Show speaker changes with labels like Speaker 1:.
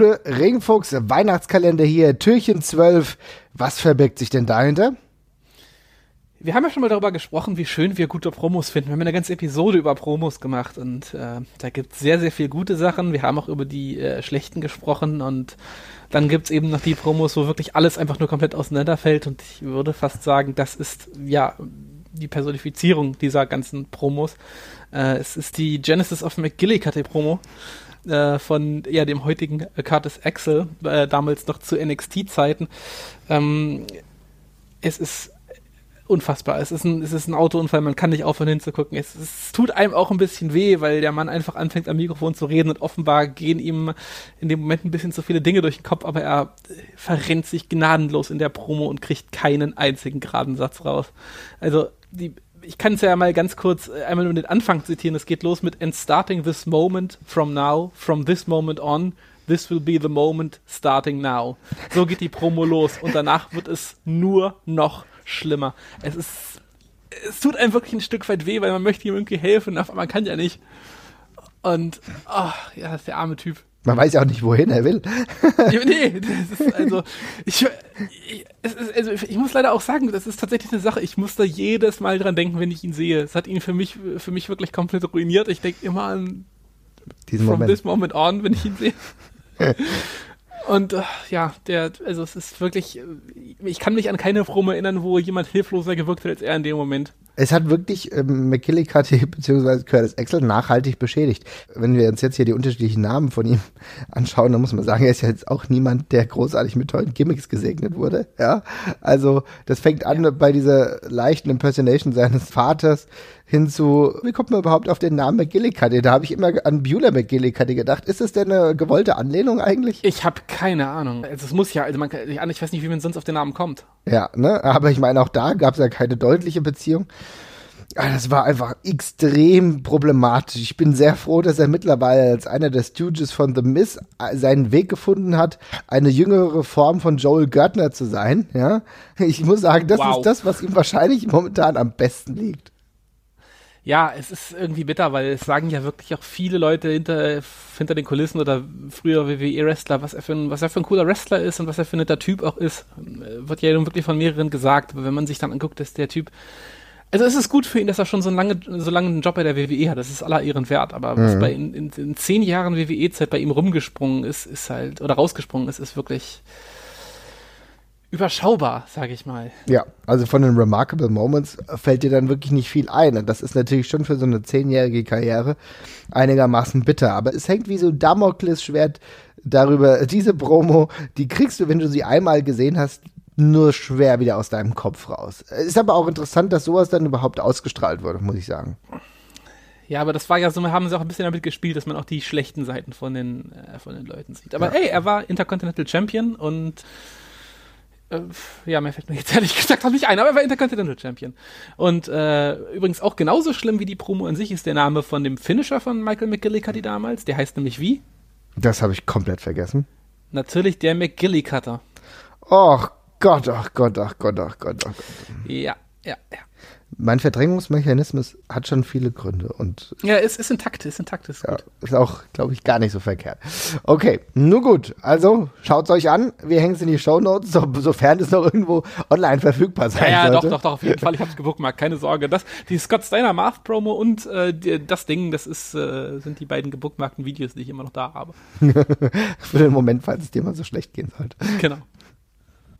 Speaker 1: Ringfuchs Weihnachtskalender hier, Türchen 12. Was verbirgt sich denn dahinter?
Speaker 2: Wir haben ja schon mal darüber gesprochen, wie schön wir gute Promos finden. Wir haben eine ganze Episode über Promos gemacht und äh, da gibt es sehr, sehr viel gute Sachen. Wir haben auch über die äh, schlechten gesprochen und dann gibt es eben noch die Promos, wo wirklich alles einfach nur komplett auseinanderfällt und ich würde fast sagen, das ist ja die Personifizierung dieser ganzen Promos. Äh, es ist die Genesis of McGillicuddy Promo äh, von ja, dem heutigen Curtis Axel, äh, damals noch zu NXT-Zeiten. Ähm, es ist unfassbar. Es ist, ein, es ist ein Autounfall, man kann nicht aufhören hinzugucken. Es, es tut einem auch ein bisschen weh, weil der Mann einfach anfängt am Mikrofon zu reden und offenbar gehen ihm in dem Moment ein bisschen zu viele Dinge durch den Kopf, aber er verrennt sich gnadenlos in der Promo und kriegt keinen einzigen geraden Satz raus. Also die ich kann es ja mal ganz kurz äh, einmal nur den Anfang zitieren. Es geht los mit And starting this moment from now, from this moment on, this will be the moment starting now. So geht die Promo los und danach wird es nur noch schlimmer. Es ist, es tut einem wirklich ein Stück weit weh, weil man möchte ihm irgendwie helfen, aber man kann ja nicht. Und, ach, oh, ja, ist der arme Typ.
Speaker 1: Man weiß ja auch nicht, wohin er will.
Speaker 2: nee, das ist also, ich, ich, ist, also, ich muss leider auch sagen, das ist tatsächlich eine Sache, ich muss da jedes Mal dran denken, wenn ich ihn sehe. Es hat ihn für mich, für mich wirklich komplett ruiniert. Ich denke immer an
Speaker 1: Diesen
Speaker 2: from
Speaker 1: Moment.
Speaker 2: this moment on, wenn ich ihn sehe. Und äh, ja, der, also es ist wirklich, äh, ich kann mich an keine Promo erinnern, wo jemand hilfloser gewirkt hat als er in dem Moment.
Speaker 1: Es hat wirklich ähm, McKillicuddy bzw. Curtis Axel nachhaltig beschädigt. Wenn wir uns jetzt hier die unterschiedlichen Namen von ihm anschauen, dann muss man sagen, er ist ja jetzt auch niemand, der großartig mit tollen Gimmicks gesegnet wurde. Ja, also das fängt an ja. bei dieser leichten Impersonation seines Vaters hin zu, wie kommt man überhaupt auf den Namen McGillicuddy? Da habe ich immer an Beulah McGillicuddy gedacht. Ist das denn eine gewollte Anlehnung eigentlich?
Speaker 2: Ich habe keine Ahnung. Also es muss ja, also man, ich weiß nicht, wie man sonst auf den Namen kommt.
Speaker 1: Ja, ne? Aber ich meine, auch da gab es ja keine deutliche Beziehung. Ah, das war einfach extrem problematisch. Ich bin sehr froh, dass er mittlerweile als einer der Stooges von The Miss seinen Weg gefunden hat, eine jüngere Form von Joel Gertner zu sein. Ja, ich muss sagen, das wow. ist das, was ihm wahrscheinlich momentan am besten liegt.
Speaker 2: Ja, es ist irgendwie bitter, weil es sagen ja wirklich auch viele Leute hinter, hinter den Kulissen oder früher WWE-Wrestler, was er für ein, was er für ein cooler Wrestler ist und was er für ein netter Typ auch ist. Wird ja nun wirklich von mehreren gesagt, aber wenn man sich dann anguckt, dass der Typ also es ist gut für ihn, dass er schon so lange, so lange einen Job bei der WWE hat. Das ist aller Ehren wert. Aber mhm. was bei in, in, in zehn Jahren WWE-Zeit bei ihm rumgesprungen ist, ist halt, oder rausgesprungen ist, ist wirklich überschaubar, sage ich mal.
Speaker 1: Ja, also von den Remarkable Moments fällt dir dann wirklich nicht viel ein. Und das ist natürlich schon für so eine zehnjährige Karriere einigermaßen bitter. Aber es hängt wie so ein Damoklesschwert darüber. Diese Promo, die kriegst du, wenn du sie einmal gesehen hast, nur schwer wieder aus deinem Kopf raus. Ist aber auch interessant, dass sowas dann überhaupt ausgestrahlt wurde, muss ich sagen.
Speaker 2: Ja, aber das war ja so, wir haben sie auch ein bisschen damit gespielt, dass man auch die schlechten Seiten von den, äh, von den Leuten sieht. Aber ja. ey, er war Intercontinental Champion und äh, ja, mir fällt mir jetzt ehrlich gesagt auch nicht ein, aber er war Intercontinental Champion. Und äh, übrigens auch genauso schlimm wie die Promo an sich ist der Name von dem Finisher von Michael McGillicuddy damals. Der heißt nämlich wie?
Speaker 1: Das habe ich komplett vergessen.
Speaker 2: Natürlich der McGillicutter.
Speaker 1: Och Gott, ach Gott, ach Gott, ach Gott, ach Gott.
Speaker 2: Ja, ja, ja.
Speaker 1: Mein Verdrängungsmechanismus hat schon viele Gründe und.
Speaker 2: Ja, es ist intakt, ist intakt, ist
Speaker 1: ja, gut. Ist auch, glaube ich, gar nicht so verkehrt. Okay, nur gut. Also, schaut's euch an. Wir hängen es in die Show Notes, so, sofern es noch irgendwo online verfügbar sein
Speaker 2: ja,
Speaker 1: ja,
Speaker 2: sollte. Ja, doch, doch, doch, auf jeden Fall. Ich hab's gebookmarkt, keine Sorge. Das, die Scott Steiner Math Promo und äh, die, das Ding, das ist, äh, sind die beiden gebookmarkten Videos, die ich immer noch da habe.
Speaker 1: Für den Moment, falls es dir mal so schlecht gehen sollte.
Speaker 2: Genau.